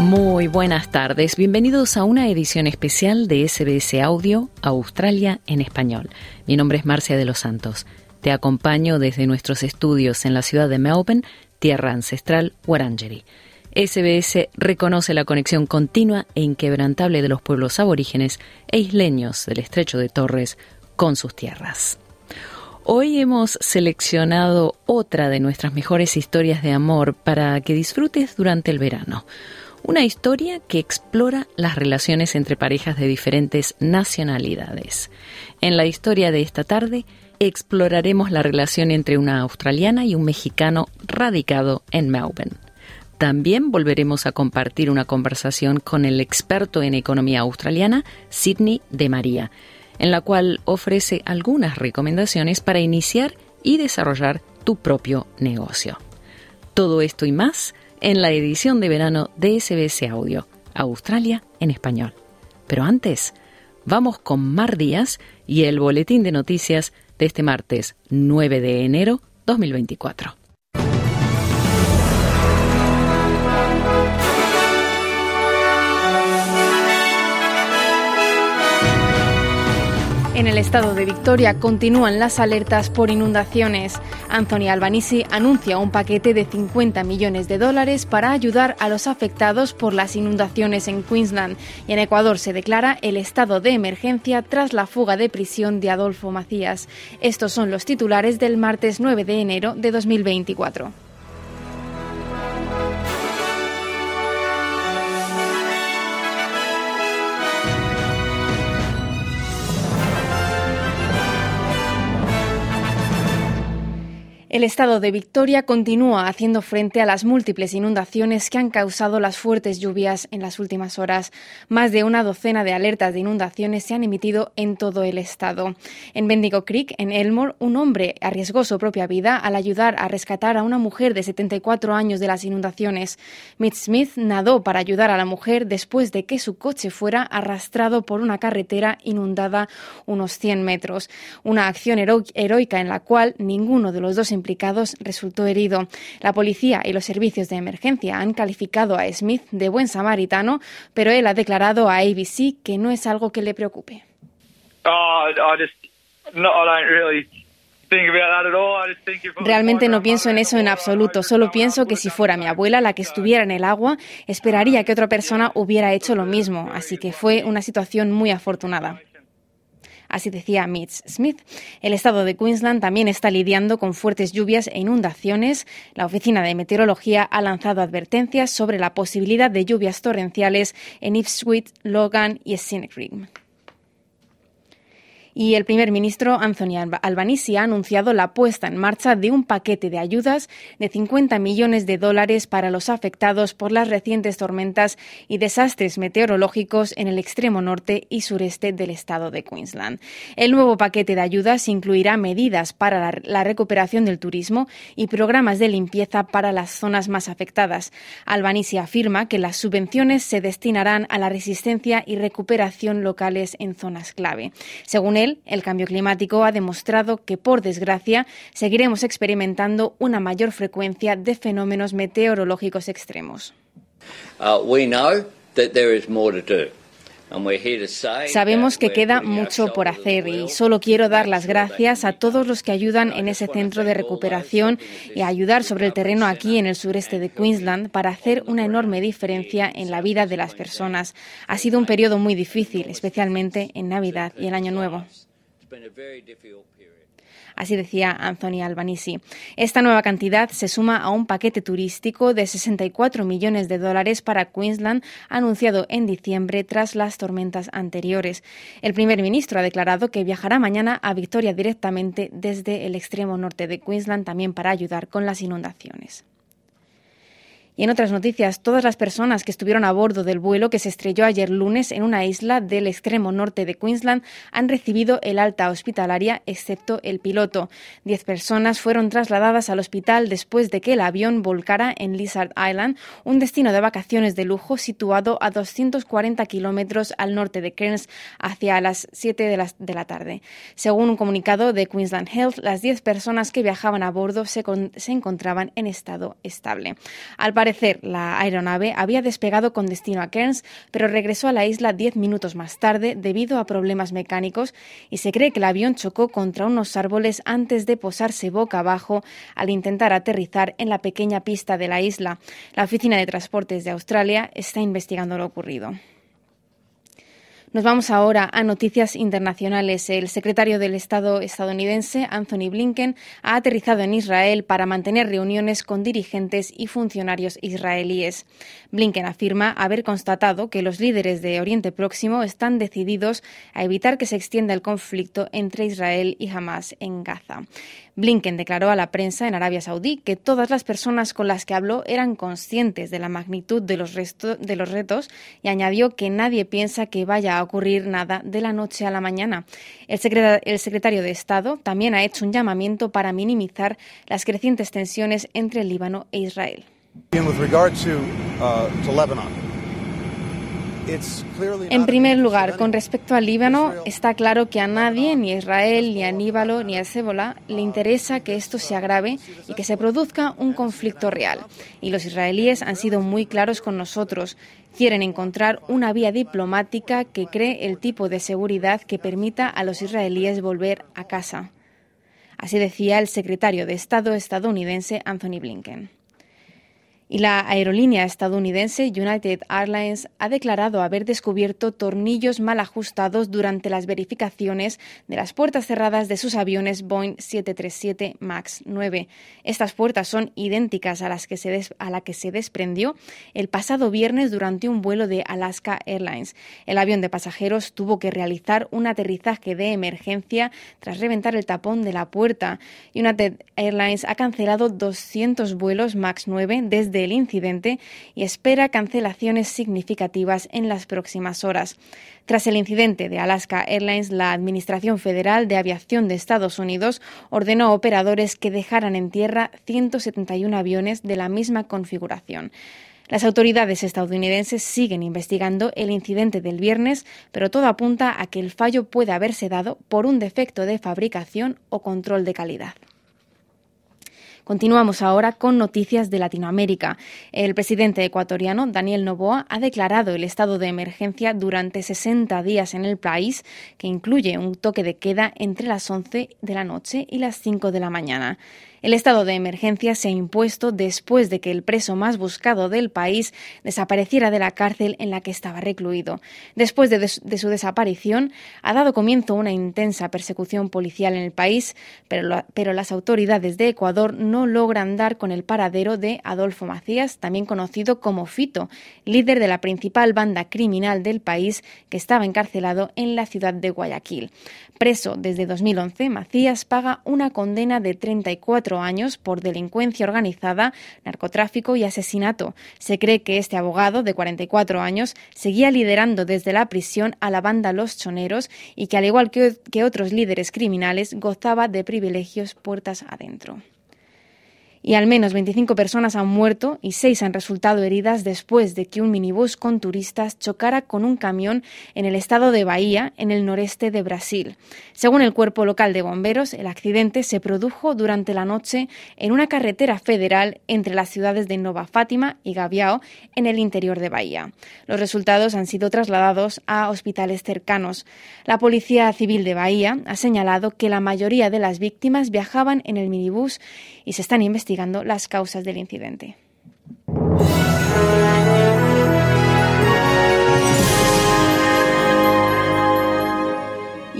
Muy buenas tardes, bienvenidos a una edición especial de SBS Audio Australia en español. Mi nombre es Marcia de los Santos. Te acompaño desde nuestros estudios en la ciudad de Melbourne, tierra ancestral Wurundjeri. SBS reconoce la conexión continua e inquebrantable de los pueblos aborígenes e isleños del estrecho de Torres con sus tierras. Hoy hemos seleccionado otra de nuestras mejores historias de amor para que disfrutes durante el verano. Una historia que explora las relaciones entre parejas de diferentes nacionalidades. En la historia de esta tarde exploraremos la relación entre una australiana y un mexicano radicado en Melbourne. También volveremos a compartir una conversación con el experto en economía australiana, Sidney de María, en la cual ofrece algunas recomendaciones para iniciar y desarrollar tu propio negocio. Todo esto y más en la edición de verano de SBS Audio, Australia en español. Pero antes, vamos con Mar Díaz y el boletín de noticias de este martes 9 de enero 2024. Estado de Victoria continúan las alertas por inundaciones. Anthony Albanese anuncia un paquete de 50 millones de dólares para ayudar a los afectados por las inundaciones en Queensland. Y en Ecuador se declara el estado de emergencia tras la fuga de prisión de Adolfo Macías. Estos son los titulares del martes 9 de enero de 2024. El estado de Victoria continúa haciendo frente a las múltiples inundaciones que han causado las fuertes lluvias en las últimas horas. Más de una docena de alertas de inundaciones se han emitido en todo el estado. En Bendigo Creek, en Elmore, un hombre arriesgó su propia vida al ayudar a rescatar a una mujer de 74 años de las inundaciones. Mitch Smith nadó para ayudar a la mujer después de que su coche fuera arrastrado por una carretera inundada unos 100 metros. Una acción heroica en la cual ninguno de los dos implicados resultó herido. La policía y los servicios de emergencia han calificado a Smith de buen samaritano, pero él ha declarado a ABC que no es algo que le preocupe. Realmente no pienso en eso en absoluto, solo pienso que si fuera mi abuela la que estuviera en el agua, esperaría que otra persona hubiera hecho lo mismo, así que fue una situación muy afortunada. Así decía Mitch Smith. El estado de Queensland también está lidiando con fuertes lluvias e inundaciones. La Oficina de Meteorología ha lanzado advertencias sobre la posibilidad de lluvias torrenciales en Ipswich, Logan y Rim y el primer ministro Anthony Albanese ha anunciado la puesta en marcha de un paquete de ayudas de 50 millones de dólares para los afectados por las recientes tormentas y desastres meteorológicos en el extremo norte y sureste del estado de Queensland. El nuevo paquete de ayudas incluirá medidas para la, recuperación del turismo y programas de limpieza para las zonas más afectadas. Albanese afirma que las subvenciones se destinarán a la resistencia y recuperación locales en zonas clave. Según él, el cambio climático ha demostrado que, por desgracia, seguiremos experimentando una mayor frecuencia de fenómenos meteorológicos extremos. Sabemos que queda mucho por hacer y solo quiero dar las gracias a todos los que ayudan en ese centro de recuperación y a ayudar sobre el terreno aquí en el sureste de Queensland para hacer una enorme diferencia en la vida de las personas. Ha sido un periodo muy difícil, especialmente en Navidad y el Año Nuevo. Así decía Anthony Albanese. Esta nueva cantidad se suma a un paquete turístico de 64 millones de dólares para Queensland anunciado en diciembre tras las tormentas anteriores. El primer ministro ha declarado que viajará mañana a Victoria directamente desde el extremo norte de Queensland también para ayudar con las inundaciones. Y en otras noticias, todas las personas que estuvieron a bordo del vuelo que se estrelló ayer lunes en una isla del extremo norte de Queensland han recibido el alta hospitalaria, excepto el piloto. Diez personas fueron trasladadas al hospital después de que el avión volcara en Lizard Island, un destino de vacaciones de lujo situado a 240 kilómetros al norte de Cairns, hacia las 7 de la, de la, tarde. Según un comunicado de Queensland Health, las diez personas que viajaban a bordo se encontraban en estado estable. Al parecer, la aeronave había despegado con destino a Cairns, pero regresó a la isla diez minutos más tarde debido a problemas mecánicos y se cree que el avión chocó contra unos árboles antes de posarse boca abajo al intentar aterrizar en la pequeña pista de la isla. La Oficina de Transportes de Australia está investigando lo ocurrido. Nos vamos ahora a noticias internacionales. El secretario del Estado estadounidense, Anthony Blinken, ha aterrizado en Israel para mantener reuniones con dirigentes y funcionarios israelíes. Blinken afirma haber constatado que los líderes de Oriente Próximo están decididos a evitar que se extienda el conflicto entre Israel y Hamas en Gaza. Blinken declaró a la prensa en Arabia Saudí que todas las personas con las que habló eran conscientes de la magnitud de los, retos y añadió que nadie piensa que vaya a ocurrir nada de la noche a la mañana. El, secretario de Estado también ha hecho un llamamiento para minimizar las crecientes tensiones entre el Líbano e Israel. En primer lugar, con respecto al Líbano, está claro que a nadie, ni a Israel, ni a Aníbalo, ni a Hezbollah, le interesa que esto se agrave y que se produzca un conflicto real. Y los israelíes han sido muy claros con nosotros. Quieren encontrar una vía diplomática que cree el tipo de seguridad que permita a los israelíes volver a casa. Así decía el secretario de Estado estadounidense Anthony Blinken. Y la aerolínea estadounidense United Airlines ha declarado haber descubierto tornillos mal ajustados durante las verificaciones de las puertas cerradas de sus aviones Boeing 737 MAX 9. Estas puertas son idénticas a las que se a la que se desprendió el pasado viernes durante un vuelo de Alaska Airlines. El avión de pasajeros tuvo que realizar un aterrizaje de emergencia tras reventar el tapón de la puerta. United Airlines ha cancelado 200 vuelos MAX 9 desde del incidente y espera cancelaciones significativas en las próximas horas. Tras el incidente de Alaska Airlines, la Administración Federal de Aviación de Estados Unidos ordenó a operadores que dejaran en tierra 171 aviones de la misma configuración. Las autoridades estadounidenses siguen investigando el incidente del viernes, pero todo apunta a que el fallo puede haberse dado por un defecto de fabricación o control de calidad. Continuamos ahora con noticias de Latinoamérica. El presidente ecuatoriano, Daniel Noboa, ha declarado el estado de emergencia durante 60 días en el país, que incluye un toque de queda entre las 11 de la noche y las 5 de la mañana. El estado de emergencia se ha impuesto después de que el preso más buscado del país desapareciera de la cárcel en la que estaba recluido. Después de, su desaparición, ha dado comienzo una intensa persecución policial en el país, pero, pero las autoridades de Ecuador no logran dar con el paradero de Adolfo Macías, también conocido como Fito, líder de la principal banda criminal del país que estaba encarcelado en la ciudad de Guayaquil. Preso desde 2011, Macías paga una condena de 34 años por delincuencia organizada, narcotráfico y asesinato. Se cree que este abogado, de 44 años, seguía liderando desde la prisión a la banda Los Choneros y que, al igual que, que otros líderes criminales, gozaba de privilegios puertas adentro y al menos 25 personas han muerto y 6 han resultado heridas después de que un minibús con turistas chocara con un camión en el estado de Bahía, en el noreste de Brasil. Según el cuerpo local de bomberos, el accidente se produjo durante la noche en una carretera federal entre las ciudades de Nova Fátima y Gaviao, en el interior de Bahía. Los resultados han sido trasladados a hospitales cercanos. La Policía Civil de Bahía ha señalado que la mayoría de las víctimas viajaban en el minibús y se están investigando las causas del incidente.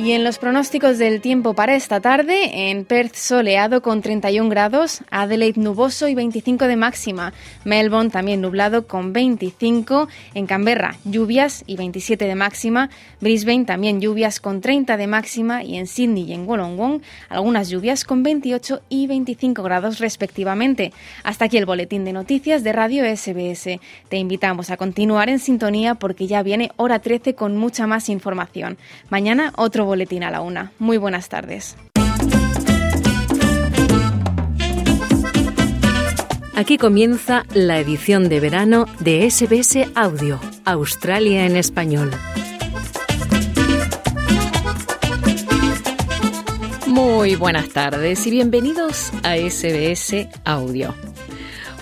Y en los pronósticos del tiempo para esta tarde, en Perth soleado con 31 grados, Adelaide nuboso y 25 de máxima, Melbourne también nublado con 25, en Canberra lluvias y 27 de máxima, Brisbane también lluvias con 30 de máxima y en Sydney y en Wollongong algunas lluvias con 28 y 25 grados respectivamente. Hasta aquí el boletín de noticias de Radio SBS. Te invitamos a continuar en sintonía porque ya viene hora 13 con mucha más información. Mañana otro boletín a la una. Muy buenas tardes. Aquí comienza la edición de verano de SBS Audio, Australia en español. Muy buenas tardes y bienvenidos a SBS Audio.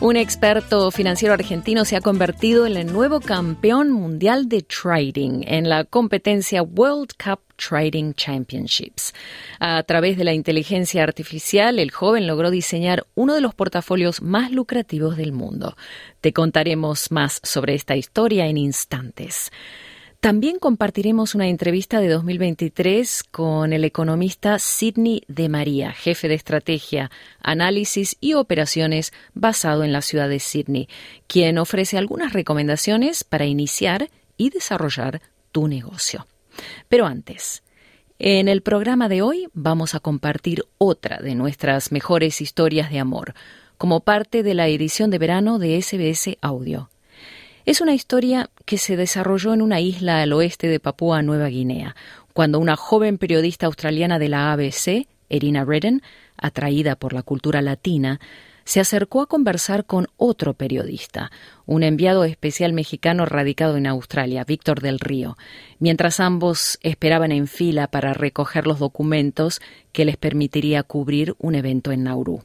Un experto financiero argentino se ha convertido en el nuevo campeón mundial de trading en la competencia World Cup Trading Championships. A través de la inteligencia artificial, el joven logró diseñar uno de los portafolios más lucrativos del mundo. Te contaremos más sobre esta historia en instantes. También compartiremos una entrevista de 2023 con el economista Sidney de María, jefe de estrategia, análisis y operaciones basado en la ciudad de Sydney, quien ofrece algunas recomendaciones para iniciar y desarrollar tu negocio. Pero antes, en el programa de hoy vamos a compartir otra de nuestras mejores historias de amor, como parte de la edición de verano de SBS Audio. Es una historia que se desarrolló en una isla al oeste de Papúa Nueva Guinea, cuando una joven periodista australiana de la ABC, Erina Redden, atraída por la cultura latina, se acercó a conversar con otro periodista, un enviado especial mexicano radicado en Australia, Víctor del Río, mientras ambos esperaban en fila para recoger los documentos que les permitiría cubrir un evento en Nauru.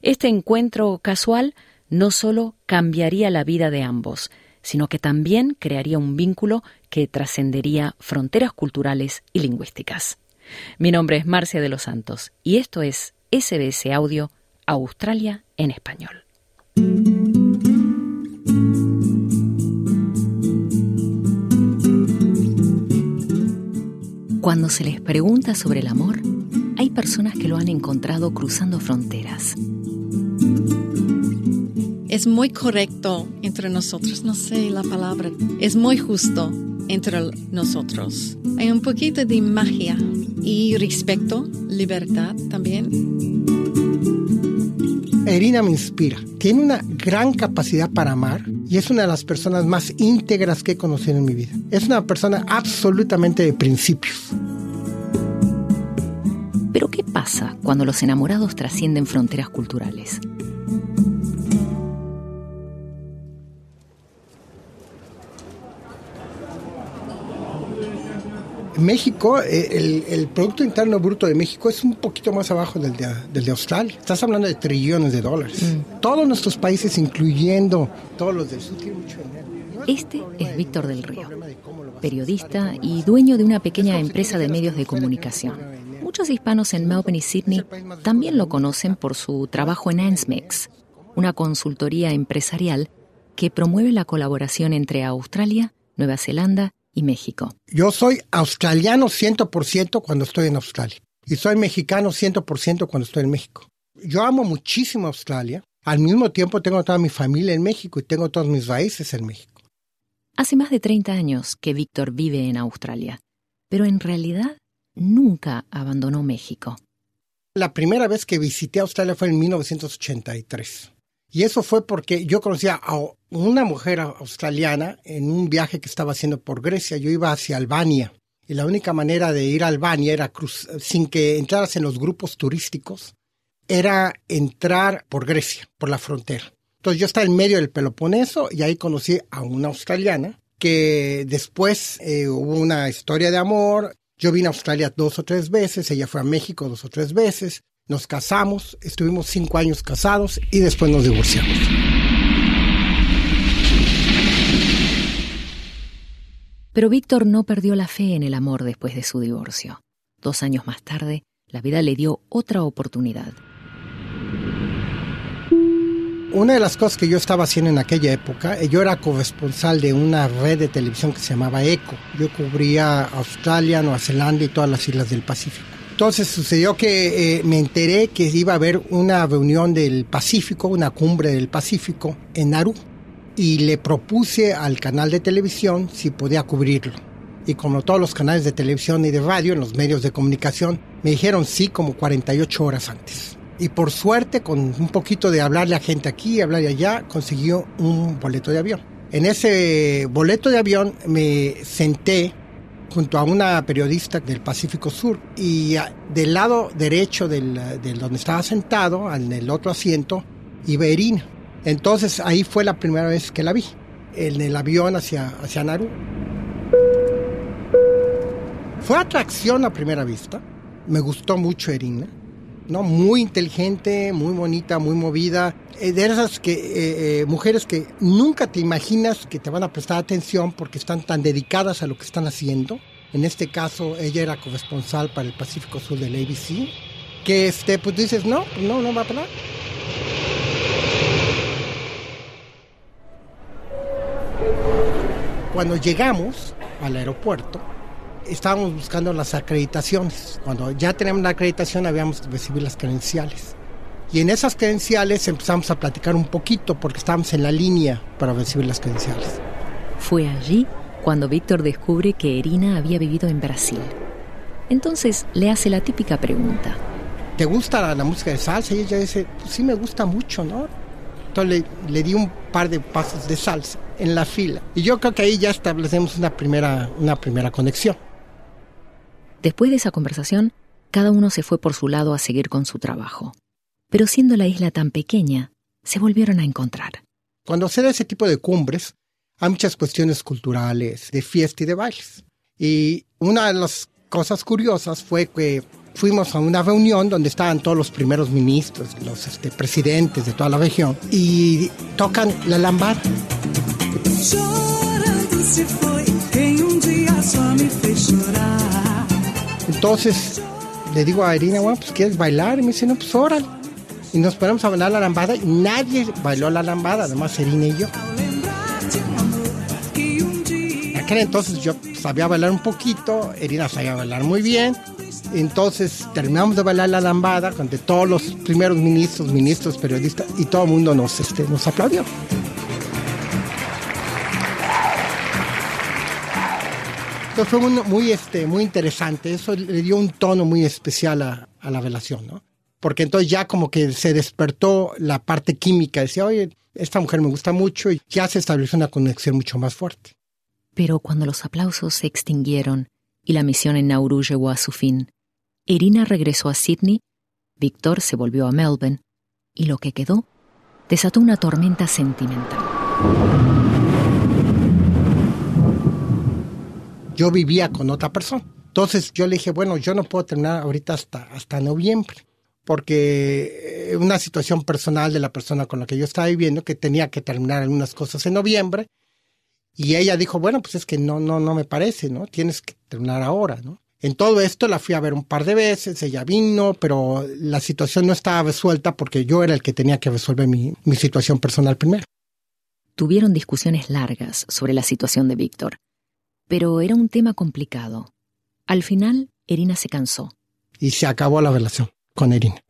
Este encuentro casual no solo cambiaría la vida de ambos, sino que también crearía un vínculo que trascendería fronteras culturales y lingüísticas. Mi nombre es Marcia de los Santos y esto es SBS Audio Australia en español. Cuando se les pregunta sobre el amor, hay personas que lo han encontrado cruzando fronteras es muy correcto entre nosotros, no sé la palabra, es muy justo entre nosotros. Hay un poquito de magia y respeto, libertad también. Irina me inspira. Tiene una gran capacidad para amar y es una de las personas más íntegras que he conocido en mi vida. Es una persona absolutamente de principios. Pero ¿qué pasa cuando los enamorados trascienden fronteras culturales? México, eh, el, Producto Interno Bruto de México es un poquito más abajo del de, del de Australia. Estás hablando de trillones de dólares. Mm. Todos nuestros países, incluyendo todos los del sur, tienen mucho dinero. este es Víctor del Río, periodista y dueño de una pequeña empresa de medios de comunicación. Muchos hispanos en Melbourne y Sydney también lo conocen por su trabajo en ANSMEX, una consultoría empresarial que promueve la colaboración entre Australia, Nueva Zelanda México. Yo soy australiano 100% cuando estoy en Australia y soy mexicano 100% cuando estoy en México. Yo amo muchísimo Australia. Al mismo tiempo tengo toda mi familia en México y tengo todos mis raíces en México. Hace más de 30 años que Víctor vive en Australia, pero en realidad nunca abandonó México. La primera vez que visité Australia fue en 1983. Y eso fue porque yo conocía a una mujer australiana en un viaje que estaba haciendo por Grecia. Yo iba hacia Albania. Y la única manera de ir a Albania era sin que entraras en los grupos turísticos, era entrar por Grecia, por la frontera. Entonces yo estaba en medio del Peloponeso y ahí conocí a una australiana que después eh, hubo una historia de amor. Yo vine a Australia dos o tres veces, ella fue a México dos o tres veces nos casamos, estuvimos cinco años casados y después nos divorciamos. Pero Víctor no perdió la fe en el amor después de su divorcio. Dos años más tarde, la vida le dio otra oportunidad. Una de las cosas que yo estaba haciendo en aquella época, eh, yo era corresponsal de una red de televisión que se llamaba ECO. Yo cubría Australia, Nueva Zelanda y todas las islas del Pacífico. Entonces sucedió que eh, me enteré que iba a haber una reunión del Pacífico, una cumbre del Pacífico en Nauru. Y le propuse al canal de televisión si podía cubrirlo. Y como todos los canales de televisión y de radio, en los medios de comunicación, me dijeron sí como 48 horas antes y por suerte, con un poquito de hablarle a gente aquí, hablarle allá, consiguió un boleto de avión. En ese boleto de avión me senté junto a una periodista del Pacífico Sur y del lado derecho del, donde estaba sentado, en el otro asiento, iba Irina. Entonces ahí fue la primera vez que la vi, en el avión hacia, hacia Nauru. Fue atracción a primera vista, me gustó mucho Irina ¿no? Muy inteligente, muy bonita, muy movida. Eh, de esas que, eh, eh, mujeres que nunca te imaginas que te van a prestar atención porque están tan dedicadas a lo que están haciendo. En este caso, ella era corresponsal para el Pacífico Sur del ABC. Que este, pues dices, no, no, no va a parar. Cuando llegamos al aeropuerto, estábamos buscando las acreditaciones. Cuando ya teníamos la acreditación habíamos recibido las credenciales. Y en esas credenciales empezamos a platicar un poquito porque estábamos en la línea para recibir las credenciales. Fue allí cuando Víctor descubre que Erina había vivido en Brasil. Entonces le hace la típica pregunta. ¿Te gusta la, música de salsa? Y ella dice, pues sí me gusta mucho, ¿no? Entonces le, le, di un par de pasos de salsa en la fila. Y yo creo que ahí ya establecemos una primera, una primera conexión. Después de esa conversación, cada uno se fue por su lado a seguir con su trabajo. Pero siendo la isla tan pequeña, se volvieron a encontrar. Cuando se da ese tipo de cumbres, hay muchas cuestiones culturales, de fiesta y de bailes. Y una de las cosas curiosas fue que fuimos a una reunión donde estaban todos los primeros ministros, los este, presidentes de toda la región, y tocan la lambada. Entonces le digo a Irina, bueno, pues ¿quieres bailar? Y me dice, no, pues órale. Y nos ponemos a bailar la lambada y nadie bailó la lambada, además Irina y yo. En aquel entonces yo sabía bailar un poquito, Irina sabía bailar muy bien. Entonces terminamos de bailar la lambada con todos los primeros ministros, ministros, periodistas y todo el mundo nos, este, nos aplaudió. fue muy, este, muy interesante. Eso le dio un tono muy especial a, la relación, ¿no? Porque entonces ya como que se despertó la parte química. Decía, oye, esta mujer me gusta mucho y ya se estableció una conexión mucho más fuerte. Pero cuando los aplausos se extinguieron y la misión en Nauru llegó a su fin, Irina regresó a Sydney, Víctor se volvió a Melbourne y lo que quedó desató una tormenta sentimental yo vivía con otra persona. Entonces yo le dije, bueno, yo no puedo terminar ahorita hasta, hasta noviembre, porque eh, una situación personal de la persona con la que yo estaba viviendo, que tenía que terminar algunas cosas en noviembre, y ella dijo, bueno, pues es que no, no, no me parece, ¿no? Tienes que terminar ahora, ¿no? En todo esto la fui a ver un par de veces, ella vino, pero la situación no estaba resuelta porque yo era el que tenía que resolver mi, mi situación personal primero. Tuvieron discusiones largas sobre la situación de Víctor pero era un tema complicado. Al final, Erina se cansó. Y se acabó la relación con Erina.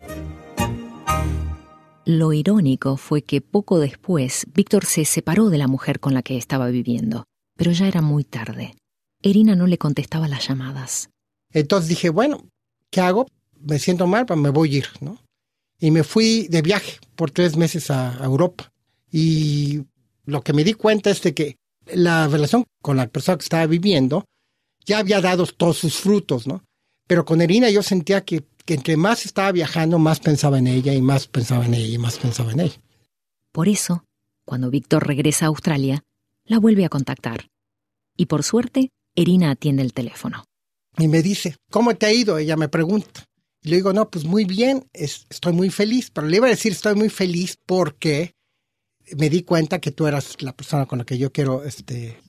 Lo irónico fue que poco después Víctor se separó de la mujer con la que estaba viviendo, pero ya era muy tarde. Erina no le contestaba las llamadas. Entonces dije, bueno, ¿qué hago? Me siento mal, pues me voy a ir, ¿no? Y me fui de viaje por tres meses a Europa. Y lo que me di cuenta es de que la relación con la persona que estaba viviendo ya había dado todos sus frutos, ¿no? Pero con Erina yo sentía que, que entre más estaba viajando, más pensaba en ella y más pensaba en ella y más pensaba en ella. Por eso, cuando Víctor regresa a Australia, la vuelve a contactar. Y por suerte, Erina atiende el teléfono. Y me dice, ¿cómo te ha ido? Ella me pregunta. Y le digo, no, pues muy bien, estoy muy feliz. Pero le iba a decir, estoy muy feliz porque me di cuenta que tú eras la persona con la que yo quiero este,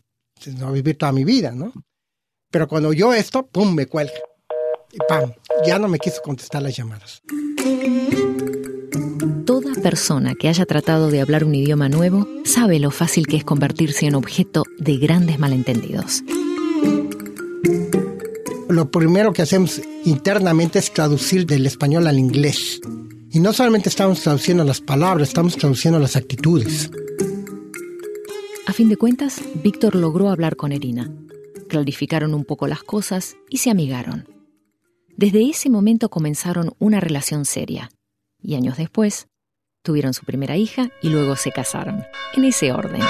vivir toda mi vida, ¿no? Pero cuando yo esto, ¡pum!, me cuelga. Y ¡pam! Ya no me quiso contestar las llamadas. Toda persona que haya tratado de hablar un idioma nuevo sabe lo fácil que es convertirse en objeto de grandes malentendidos. Lo primero que hacemos internamente es traducir del español al inglés. Y no solamente estamos traduciendo las palabras, estamos traduciendo las actitudes. A fin de cuentas, Víctor logró hablar con Erina. Clarificaron un poco las cosas y se amigaron. Desde ese momento comenzaron una relación seria. Y años después, tuvieron su primera hija y luego se casaron. En ese orden.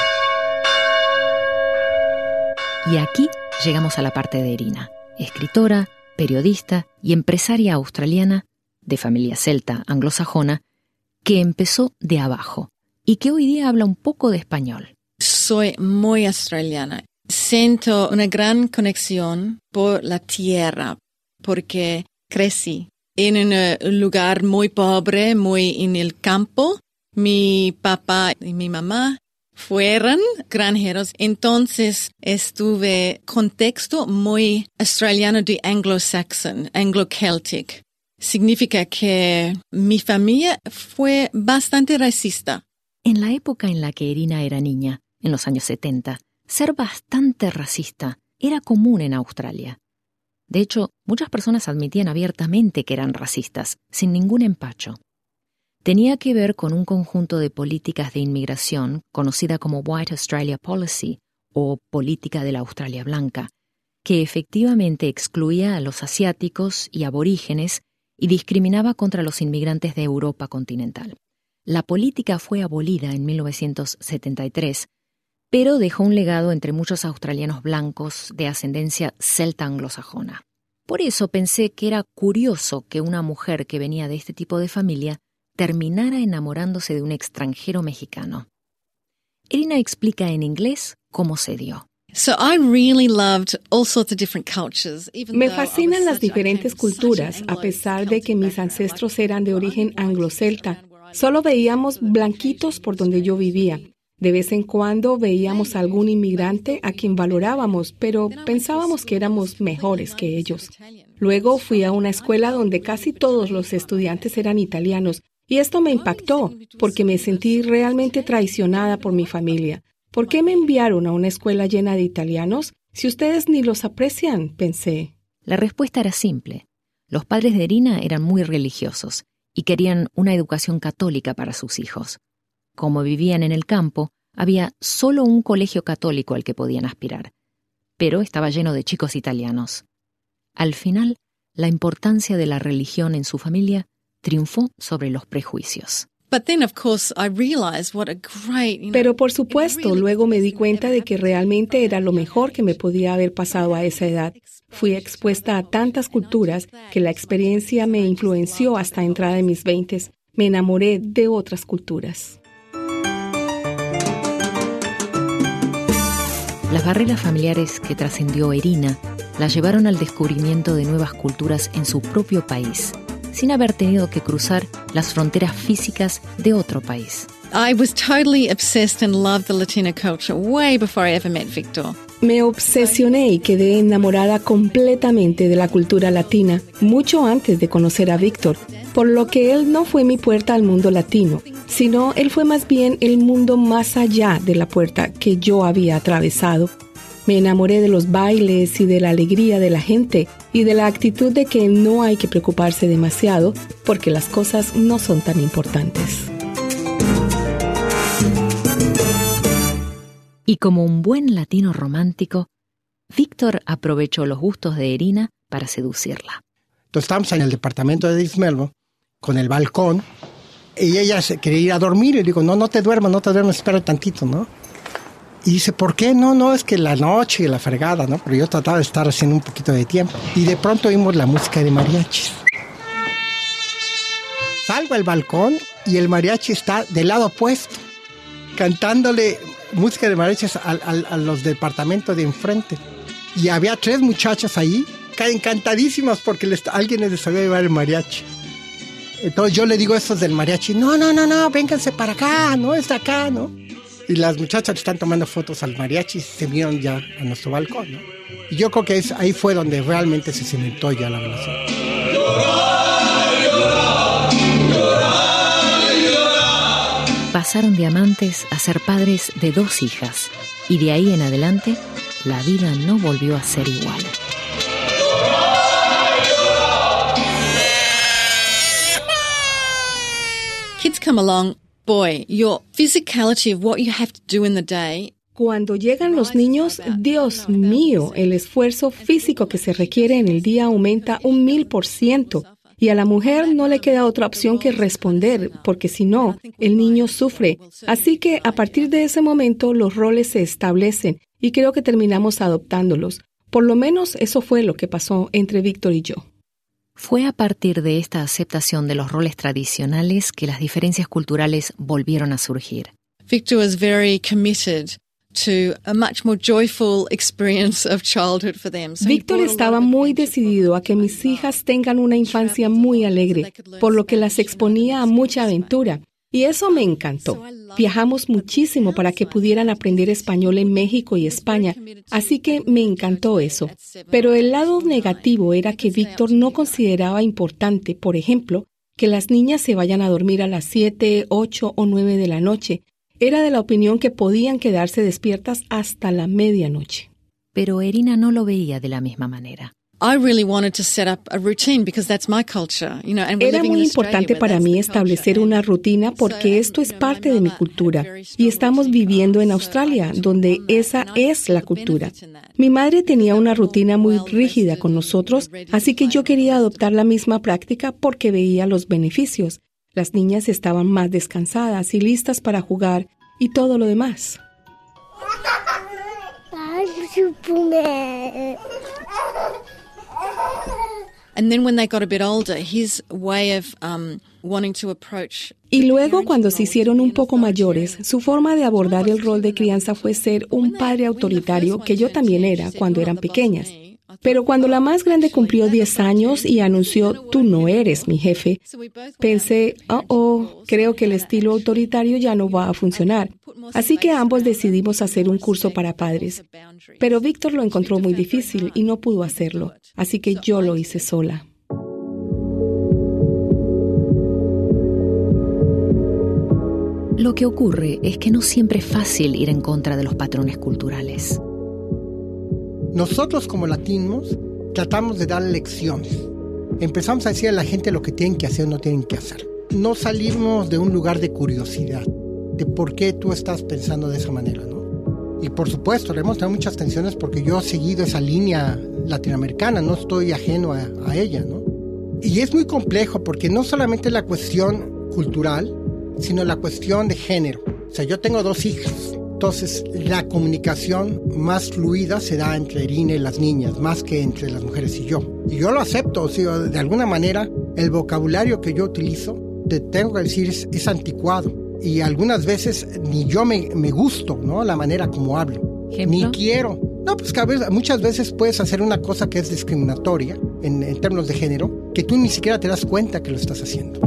Y aquí llegamos a la parte de Erina, escritora, periodista y empresaria australiana de familia celta anglosajona, que empezó de abajo y que hoy día habla un poco de español. Soy muy australiana. Siento una gran conexión por la tierra, porque crecí en un lugar muy pobre, muy en el campo. Mi papá y mi mamá fueron granjeros, entonces estuve contexto muy australiano de anglo-saxon, anglo-celtic significa que mi familia fue bastante racista. En la época en la que Irina era niña, en los años 70, ser bastante racista era común en Australia. De hecho, muchas personas admitían abiertamente que eran racistas, sin ningún empacho. Tenía que ver con un conjunto de políticas de inmigración conocida como White Australia Policy o política de la Australia blanca, que efectivamente excluía a los asiáticos y aborígenes y discriminaba contra los inmigrantes de Europa continental. La política fue abolida en 1973, pero dejó un legado entre muchos australianos blancos de ascendencia celta anglosajona. Por eso pensé que era curioso que una mujer que venía de este tipo de familia terminara enamorándose de un extranjero mexicano. Irina explica en inglés cómo se dio. Me fascinan las diferentes culturas, a pesar de que mis ancestros eran de origen anglo-celta. Solo veíamos blanquitos por donde yo vivía. De vez en cuando veíamos algún inmigrante a quien valorábamos, pero pensábamos que éramos mejores que ellos. Luego fui a una escuela donde casi todos los estudiantes eran italianos, y esto me impactó porque me sentí realmente traicionada por mi familia. ¿Por qué me enviaron a una escuela llena de italianos si ustedes ni los aprecian? pensé. La respuesta era simple. Los padres de Irina eran muy religiosos y querían una educación católica para sus hijos. Como vivían en el campo, había solo un colegio católico al que podían aspirar, pero estaba lleno de chicos italianos. Al final, la importancia de la religión en su familia triunfó sobre los prejuicios. Pero por supuesto, luego me di cuenta de que realmente era lo mejor que me podía haber pasado a esa edad. Fui expuesta a tantas culturas que la experiencia me influenció hasta entrada en mis veintes. Me enamoré de otras culturas. Las barreras familiares que trascendió Erina la llevaron al descubrimiento de nuevas culturas en su propio país sin haber tenido que cruzar las fronteras físicas de otro país. Me obsesioné y quedé enamorada completamente de la cultura latina mucho antes de conocer a Víctor, por lo que él no fue mi puerta al mundo latino, sino él fue más bien el mundo más allá de la puerta que yo había atravesado me enamoré de los bailes y de la alegría de la gente y de la actitud de que no hay que preocuparse demasiado porque las cosas no son tan importantes. Y como un buen latino romántico, Víctor aprovechó los gustos de Erina para seducirla. Entonces estábamos en el departamento de Dismelvo, con el balcón, y ella se quería ir a dormir, y digo, no, no te duermas, no te duermas, espera tantito, ¿no? Y dice, ¿por qué? No, no, es que la noche y la fregada, ¿no? Pero yo trataba de estar haciendo un poquito de tiempo. Y de pronto oímos la música de mariachis. Salgo al balcón y el mariachi está del lado opuesto, cantándole música de mariachis a, los departamentos de enfrente. Y había tres muchachas ahí, encantadísimas porque alguien les sabía llevar el mariachi. Entonces yo le digo a estos del mariachi, no, no, no, no, vénganse para acá, no es acá, ¿no? y las muchachas están tomando fotos al mariachi y se vieron ya a nuestro balcón. ¿no? Y yo creo que es, ahí fue donde realmente se cimentó ya la relación. Pasaron de amantes a ser padres de dos hijas y de ahí en adelante la vida no volvió a ser igual. Kids come along, boy, your physicality of what you have to do in the day cuando llegan los niños, Dios mío, el esfuerzo físico que se requiere en el día aumenta un mil por ciento. Y a la mujer no le queda otra opción que responder, porque si no, el niño sufre. Así que a partir de ese momento los roles se establecen y creo que terminamos adoptándolos. Por lo menos eso fue lo que pasó entre Víctor y yo. Fue a partir de esta aceptación de los roles tradicionales que las diferencias culturales volvieron a surgir. Victor was very committed Víctor estaba muy decidido a que mis hijas tengan una infancia muy alegre, por lo que las exponía a mucha aventura. Y eso me encantó. Viajamos muchísimo para que pudieran aprender español en México y España, así que me encantó eso. Pero el lado negativo era que Víctor no consideraba importante, por ejemplo, que las niñas se vayan a dormir a las 7, 8 o 9 de la noche, era de la opinión que podían quedarse despiertas hasta la medianoche. Pero Erina no lo veía de la misma manera. Era muy importante para mí establecer una rutina porque esto es parte de mi cultura y estamos viviendo en Australia, donde esa es la cultura. Mi madre tenía una rutina muy rígida con nosotros, así que yo quería adoptar la misma práctica porque veía los beneficios. Las niñas estaban más descansadas y listas para jugar y todo lo demás. Y luego, cuando se hicieron un poco mayores, su forma de abordar el rol de crianza fue ser un padre autoritario, que yo también era cuando eran pequeñas. Pero cuando la más grande cumplió 10 años y anunció, tú no eres mi jefe, pensé, oh, oh, creo que el estilo autoritario ya no va a funcionar. Así que ambos decidimos hacer un curso para padres. Pero Víctor lo encontró muy difícil y no pudo hacerlo, así que yo lo hice sola. Lo que ocurre es que no siempre es fácil ir en contra de los patrones culturales. Nosotros como latinos tratamos de dar lecciones. Empezamos a decir a la gente lo que tienen que hacer o no tienen que hacer. No salimos de un lugar de curiosidad, de por qué tú estás pensando de esa manera, ¿no? Y por supuesto, le hemos tenido muchas tensiones porque yo he seguido esa línea latinoamericana, no estoy ajeno a, a ella, ¿no? Y es muy complejo porque no solamente la cuestión cultural, sino la cuestión de género. O sea, yo tengo dos hijas entonces, la comunicación más fluida se da entre Irina y las niñas, más que entre las mujeres y yo. Y yo lo acepto, o sea, de alguna manera, el vocabulario que yo utilizo, te tengo que decir, es, anticuado. Y algunas veces ni yo me, me gusto, ¿no? La manera como hablo. Ni quiero. No, pues que muchas veces puedes hacer una cosa que es discriminatoria en, en términos de género, que tú ni siquiera te das cuenta que lo estás haciendo.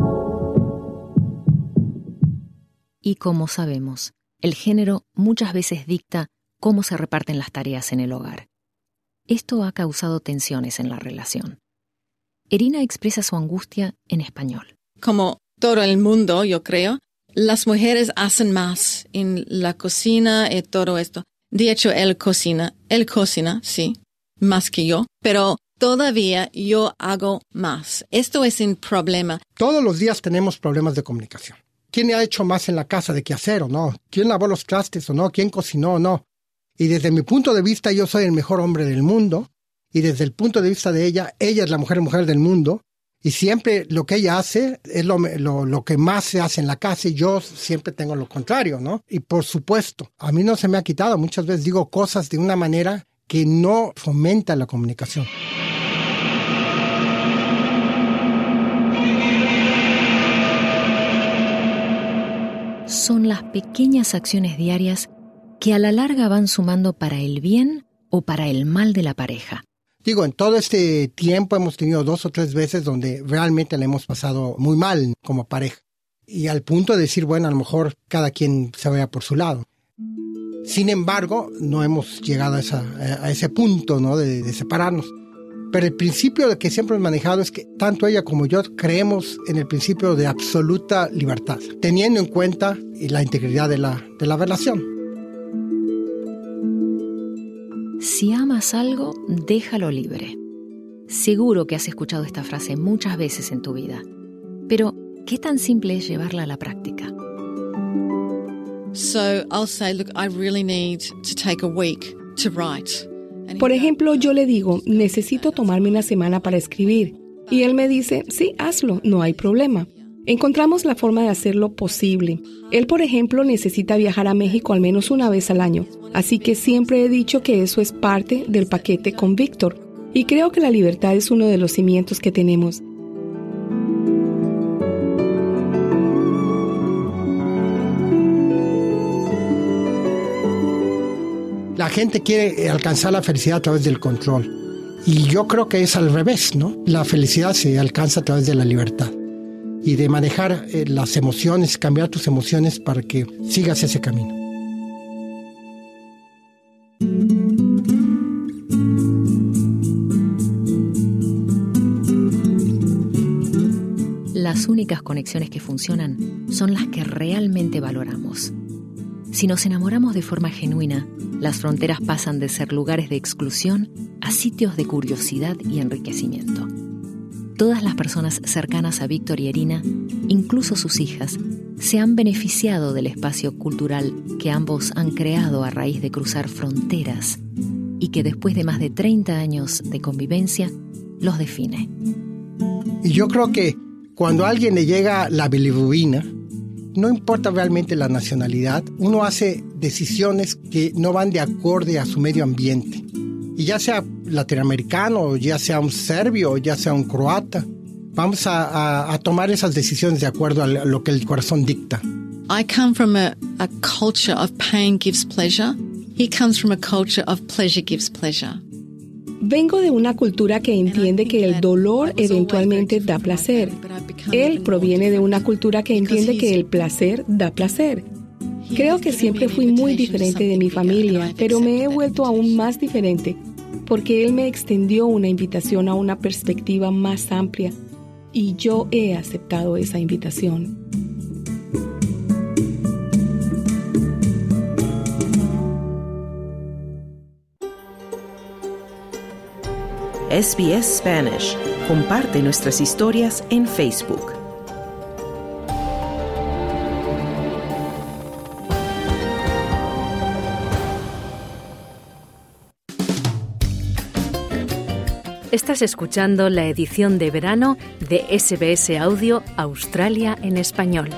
Y como sabemos, el género muchas veces dicta cómo se reparten las tareas en el hogar. Esto ha causado tensiones en la relación. Erina expresa su angustia en español. Como todo el mundo, yo creo, las mujeres hacen más en la cocina y todo esto. De hecho, él cocina, él cocina, sí, más que yo, pero todavía yo hago más. Esto es un problema. Todos los días tenemos problemas de comunicación quién ha hecho más en la casa de qué hacer o no, quién lavó los trastes o no, quién cocinó o no. Y desde mi punto de vista yo soy el mejor hombre del mundo y desde el punto de vista de ella, ella es la mujer mujer del mundo y siempre lo que ella hace es lo, lo, que más se hace en la casa y yo siempre tengo lo contrario, ¿no? Y por supuesto, a mí no se me ha quitado, muchas veces digo cosas de una manera que no fomenta la comunicación. Son las pequeñas acciones diarias que a la larga van sumando para el bien o para el mal de la pareja. Digo, en todo este tiempo hemos tenido dos o tres veces donde realmente le hemos pasado muy mal como pareja. Y al punto de decir, bueno, a lo mejor cada quien se vaya por su lado. Sin embargo, no hemos llegado a, ese punto ¿no? de, de separarnos. Pero el principio que siempre hemos manejado es que tanto ella como yo creemos en el principio de absoluta libertad, teniendo en cuenta la integridad de la, de la relación. Si amas algo, déjalo libre. Seguro que has escuchado esta frase muchas veces en tu vida, pero ¿qué tan simple es llevarla a la práctica? So I'll say, look, I really need to take a week to write. Por ejemplo, yo le digo, necesito tomarme una semana para escribir. Y él me dice, sí, hazlo, no hay problema. Encontramos la forma de hacerlo posible. Él, por ejemplo, necesita viajar a México al menos una vez al año, así que siempre he dicho que eso es parte del paquete con Víctor, y creo que la libertad es uno de los cimientos que tenemos. Gente quiere alcanzar la felicidad a través del control. Y yo creo que es al revés, ¿no? La felicidad se alcanza a través de la libertad y de manejar eh, las emociones, cambiar tus emociones para que sigas ese camino. Las únicas conexiones que funcionan son las que realmente valoramos. Si nos enamoramos de forma genuina, las fronteras pasan de ser lugares de exclusión a sitios de curiosidad y enriquecimiento. Todas las personas cercanas a Víctor y Erina, incluso sus hijas, se han beneficiado del espacio cultural que ambos han creado a raíz de cruzar fronteras y que después de más de 30 años de convivencia los define. Y yo creo que cuando a alguien le llega la bilirrubina, no importa realmente la nacionalidad, uno hace decisiones que no van de acorde a su medio ambiente. Y ya sea latinoamericano, ya sea un serbio, ya sea un croata, vamos a, tomar esas decisiones de acuerdo a lo que el corazón dicta. I come from a, a culture of pain gives pleasure. He comes from a culture of pleasure gives pleasure. Vengo de una cultura que entiende que el dolor eventualmente da placer. Él proviene de una cultura que entiende que el placer da placer. Creo que siempre fui muy diferente de mi familia, pero me he vuelto aún más diferente porque Él me extendió una invitación a una perspectiva más amplia y yo he aceptado esa invitación. SBS Spanish. Comparte nuestras historias en Facebook. Estás escuchando la edición de verano de SBS Audio Australia en español.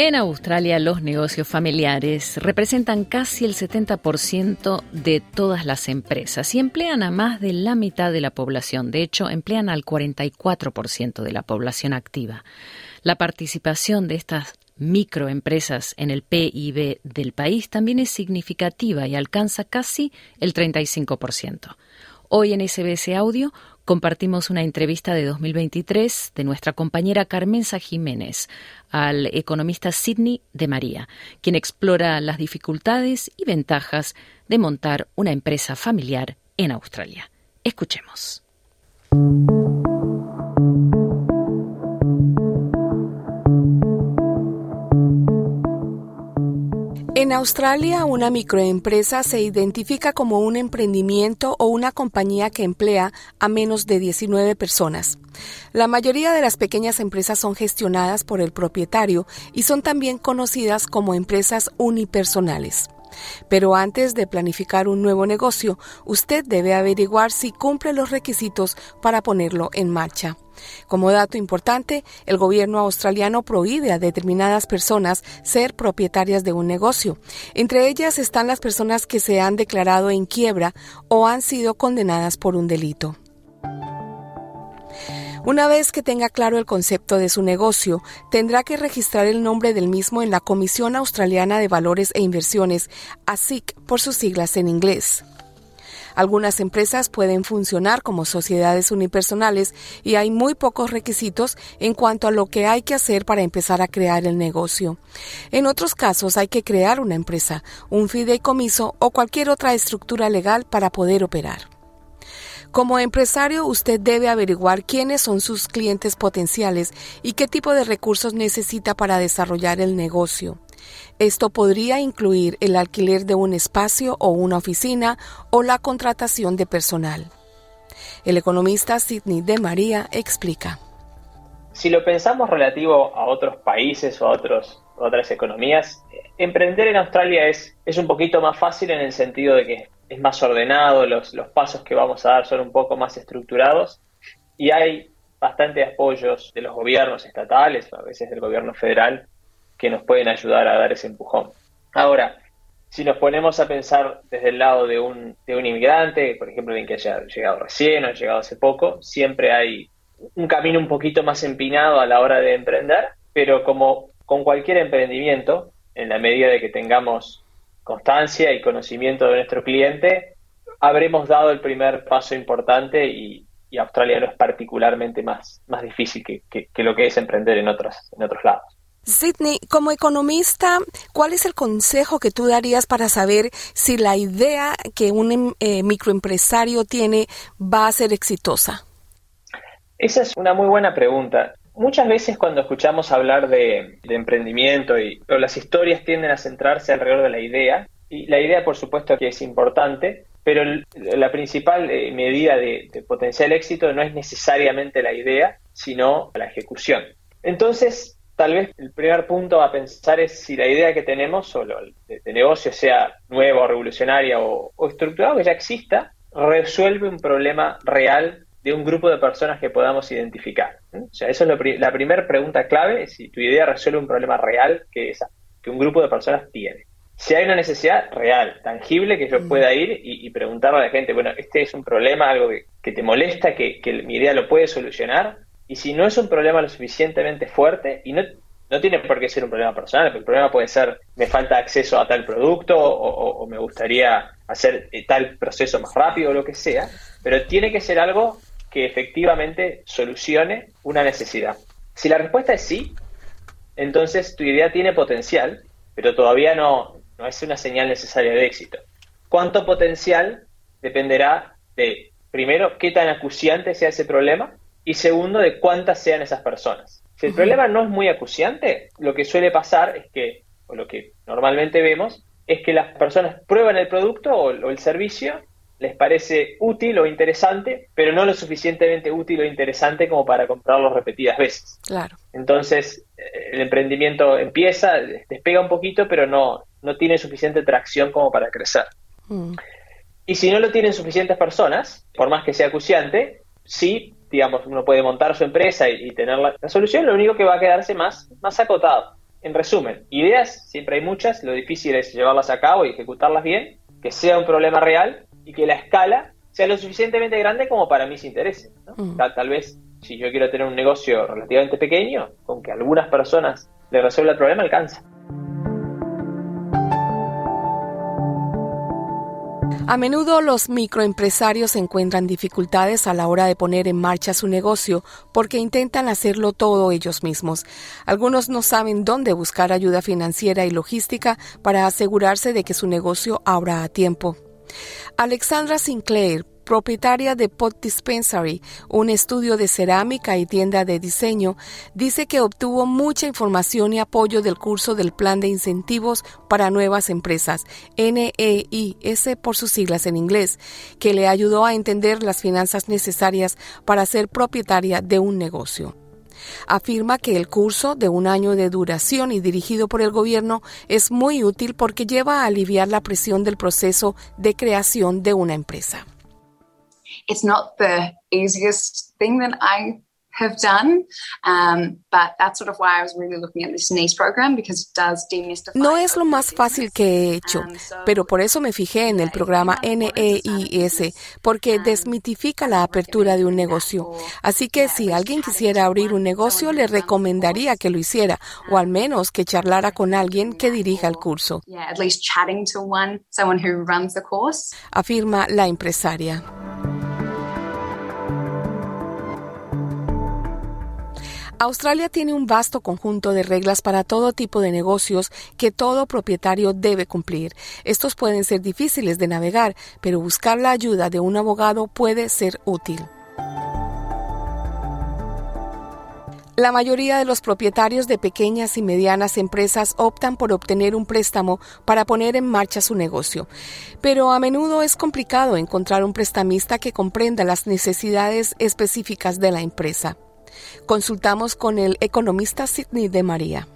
En Australia los negocios familiares representan casi el 70% de todas las empresas y emplean a más de la mitad de la población. De hecho, emplean al 44% de la población activa. La participación de estas microempresas en el PIB del país también es significativa y alcanza casi el 35%. Hoy en SBS Audio compartimos una entrevista de 2023 de nuestra compañera Carmenza Jiménez al economista Sidney de María, quien explora las dificultades y ventajas de montar una empresa familiar en Australia. Escuchemos. En Australia, una microempresa se identifica como un emprendimiento o una compañía que emplea a menos de 19 personas. La mayoría de las pequeñas empresas son gestionadas por el propietario y son también conocidas como empresas unipersonales. Pero antes de planificar un nuevo negocio, usted debe averiguar si cumple los requisitos para ponerlo en marcha. Como dato importante, el gobierno australiano prohíbe a determinadas personas ser propietarias de un negocio. Entre ellas están las personas que se han declarado en quiebra o han sido condenadas por un delito. Una vez que tenga claro el concepto de su negocio, tendrá que registrar el nombre del mismo en la Comisión Australiana de Valores e Inversiones, ASIC por sus siglas en inglés. Algunas empresas pueden funcionar como sociedades unipersonales y hay muy pocos requisitos en cuanto a lo que hay que hacer para empezar a crear el negocio. En otros casos hay que crear una empresa, un fideicomiso o cualquier otra estructura legal para poder operar. Como empresario, usted debe averiguar quiénes son sus clientes potenciales y qué tipo de recursos necesita para desarrollar el negocio. Esto podría incluir el alquiler de un espacio o una oficina o la contratación de personal. El economista Sidney de María explica. Si lo pensamos relativo a otros países o a otras economías, emprender en Australia es, es un poquito más fácil en el sentido de que es más ordenado, los, los pasos que vamos a dar son un poco más estructurados y hay bastante apoyos de los gobiernos estatales, a veces del gobierno federal, que nos pueden ayudar a dar ese empujón. Ahora, si nos ponemos a pensar desde el lado de un, de un inmigrante, por ejemplo, alguien que haya llegado recién o llegado hace poco, siempre hay un camino un poquito más empinado a la hora de emprender, pero como con cualquier emprendimiento, en la medida de que tengamos constancia y conocimiento de nuestro cliente, habremos dado el primer paso importante y, Australia no es particularmente más, más difícil que, lo que es emprender en otros, en otros lados. Sidney, como economista, ¿cuál es el consejo que tú darías para saber si la idea que un em, eh, microempresario tiene va a ser exitosa? Esa es una muy buena pregunta. Muchas veces cuando escuchamos hablar de, emprendimiento y las historias tienden a centrarse alrededor de la idea, y la idea por supuesto que es importante, pero la principal eh, medida de, potencial éxito no es necesariamente la idea, sino la ejecución. Entonces, tal vez el primer punto a pensar es si la idea que tenemos o de, negocio sea nueva, revolucionaria o, o estructurada, que ya exista, resuelve un problema real de un grupo de personas que podamos identificar. O sea, eso es la primera pregunta clave, si tu idea resuelve un problema real que, esa, que un grupo de personas tiene. Si hay una necesidad real, tangible, que yo mm. pueda ir y, preguntarle a la gente, bueno, este es un problema, algo que, te molesta, que, mi idea lo puede solucionar, y si no es un problema lo suficientemente fuerte, y no, no tiene por qué ser un problema personal, el problema puede ser, me falta acceso a tal producto o, o me gustaría hacer tal proceso más rápido o lo que sea, pero tiene que ser algo que efectivamente solucione una necesidad. Si la respuesta es sí, entonces tu idea tiene potencial, pero todavía no, no es una señal necesaria de éxito. ¿Cuánto potencial? Dependerá de, primero, qué tan acuciante sea ese problema y segundo, de cuántas sean esas personas. Si el problema no es muy acuciante, lo que suele pasar es que, o lo que normalmente vemos, es que las personas prueban el producto o el servicio les parece útil o interesante, pero no lo suficientemente útil o interesante como para comprarlo repetidas veces. Claro. Entonces, eh, el emprendimiento empieza, despega un poquito, pero no, no tiene suficiente tracción como para crecer. Mm. Y si no lo tienen suficientes personas, por más que sea acuciante, sí, digamos, uno puede montar su empresa y, tener la, la, solución, lo único que va a quedarse más, más acotado. En resumen, ideas siempre hay muchas, lo difícil es llevarlas a cabo y ejecutarlas bien, que sea un problema real y que la escala sea lo suficientemente grande como para mis intereses. Mm. Tal, vez, si yo quiero tener un negocio relativamente pequeño, con que algunas personas le resuelva el problema, alcanza. A menudo los microempresarios encuentran dificultades a la hora de poner en marcha su negocio porque intentan hacerlo todo ellos mismos. Algunos no saben dónde buscar ayuda financiera y logística para asegurarse de que su negocio abra a tiempo. Alexandra Sinclair, propietaria de Pot Dispensary, un estudio de cerámica y tienda de diseño, dice que obtuvo mucha información y apoyo del curso del Plan de Incentivos para Nuevas Empresas, NEIS por sus siglas en inglés, que le ayudó a entender las finanzas necesarias para ser propietaria de un negocio. Afirma que el curso de un año de duración y dirigido por el gobierno es muy útil porque lleva a aliviar la presión del proceso de creación de una empresa. It's not the easiest thing that I have done. Um, but that's sort of why I was really looking at this program because it does demystify. No es lo más fácil que he hecho, um, pero por eso me fijé en el programa NEIS, porque desmitifica la apertura de un negocio. Así que si alguien quisiera abrir un negocio, le recomendaría que lo hiciera, o al menos que charlara con alguien que dirija el curso. Afirma la empresaria. Australia tiene un vasto conjunto de reglas para todo tipo de negocios que todo propietario debe cumplir. Estos pueden ser difíciles de navegar, pero buscar la ayuda de un abogado puede ser útil. La mayoría de los propietarios de pequeñas y medianas empresas optan por obtener un préstamo para poner en marcha su negocio, pero a menudo es complicado encontrar un prestamista que comprenda las necesidades específicas de la empresa. Consultamos con el economista Sidney de María.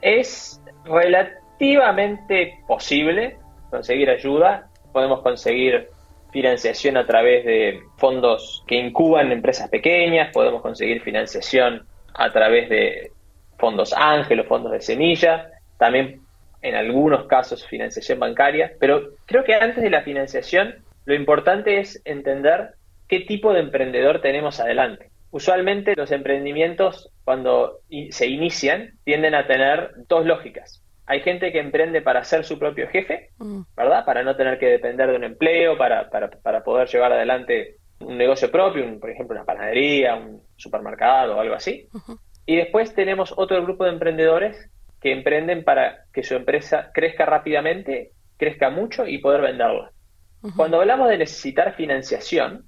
Es relativamente posible conseguir ayuda. Podemos conseguir financiación a través de fondos que incuban empresas pequeñas, podemos conseguir financiación a través de fondos ángel o fondos de semilla, también en algunos casos financiación bancaria, pero creo que antes de la financiación lo importante es entender qué tipo de emprendedor tenemos adelante. Usualmente los emprendimientos cuando se inician tienden a tener dos lógicas. Hay gente que emprende para ser su propio jefe, mm. ¿verdad? Para no tener que depender de un empleo, para, para, poder llevar adelante un negocio propio, por ejemplo una panadería, un supermercado o algo así. Y después tenemos otro grupo de emprendedores que emprenden para que su empresa crezca rápidamente, crezca mucho y poder venderla. Cuando hablamos de necesitar financiación,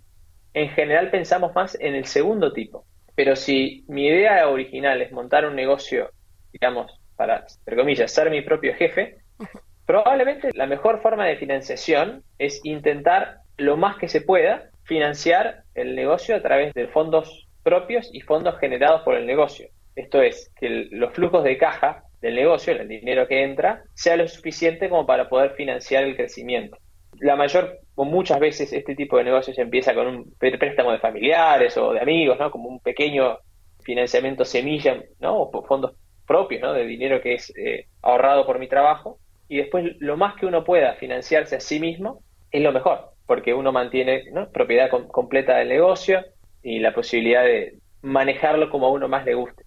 en general pensamos más en el segundo tipo. Pero si mi idea original es montar un negocio, digamos, para, entre comillas, ser mi propio jefe, probablemente la mejor forma de financiación es intentar lo más que se pueda financiar el negocio a través de fondos propios y fondos generados por el negocio. Esto es, que los flujos de caja del negocio, el dinero que entra, sea lo suficiente como para poder financiar el crecimiento la mayor muchas veces este tipo de negocios empieza con un préstamo de familiares o de amigos, ¿no? Como un pequeño financiamiento semilla, ¿no? O fondos propios, ¿no? De dinero que es eh, ahorrado por mi trabajo. Y después lo más que uno pueda financiarse a sí mismo es lo mejor, porque uno mantiene propiedad completa del negocio y la posibilidad de manejarlo como a uno más le guste.